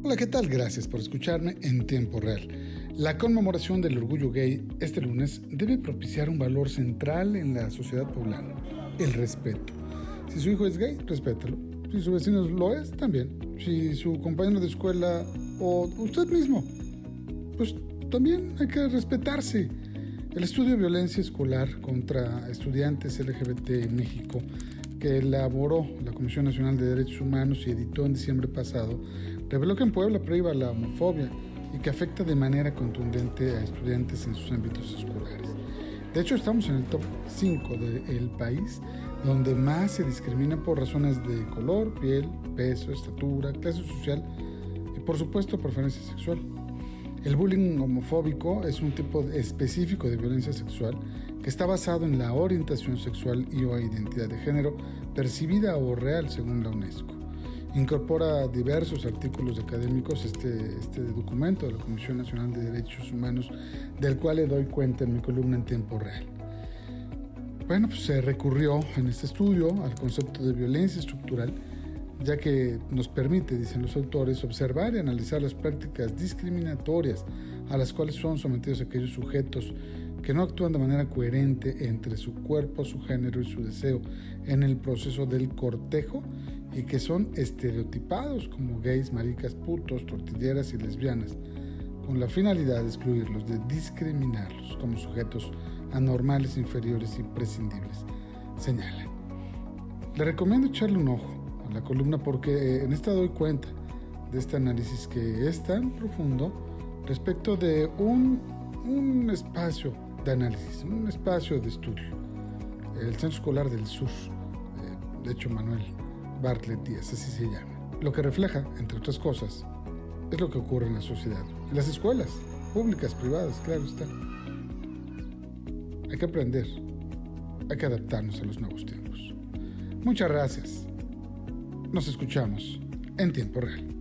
Hola, ¿qué tal? Gracias por escucharme en tiempo real. La conmemoración del orgullo gay este lunes debe propiciar un valor central en la sociedad poblana, el respeto. Si su hijo es gay, respétalo. Si su vecino lo es, también. Si su compañero de escuela o usted mismo, pues también hay que respetarse. El estudio de violencia escolar contra estudiantes LGBT en México que elaboró la Comisión Nacional de Derechos Humanos y editó en diciembre pasado, reveló que en Puebla prohíba la homofobia y que afecta de manera contundente a estudiantes en sus ámbitos escolares. De hecho, estamos en el top 5 del país donde más se discrimina por razones de color, piel, peso, estatura, clase social y por supuesto preferencia sexual. El bullying homofóbico es un tipo específico de violencia sexual que está basado en la orientación sexual y o identidad de género percibida o real según la UNESCO. Incorpora diversos artículos académicos este, este documento de la Comisión Nacional de Derechos Humanos del cual le doy cuenta en mi columna en tiempo real. Bueno, pues se recurrió en este estudio al concepto de violencia estructural ya que nos permite, dicen los autores, observar y analizar las prácticas discriminatorias a las cuales son sometidos aquellos sujetos que no actúan de manera coherente entre su cuerpo, su género y su deseo en el proceso del cortejo y que son estereotipados como gays, maricas, putos, tortilleras y lesbianas, con la finalidad de excluirlos, de discriminarlos como sujetos anormales, inferiores y prescindibles, señala. Le recomiendo echarle un ojo la columna porque eh, en esta doy cuenta de este análisis que es tan profundo respecto de un, un espacio de análisis, un espacio de estudio, el Centro Escolar del Sur, eh, de hecho Manuel Bartlett Díaz, así se llama. Lo que refleja, entre otras cosas, es lo que ocurre en la sociedad, en las escuelas, públicas, privadas, claro está. Hay que aprender, hay que adaptarnos a los nuevos tiempos. Muchas gracias. Nos escuchamos en tiempo real.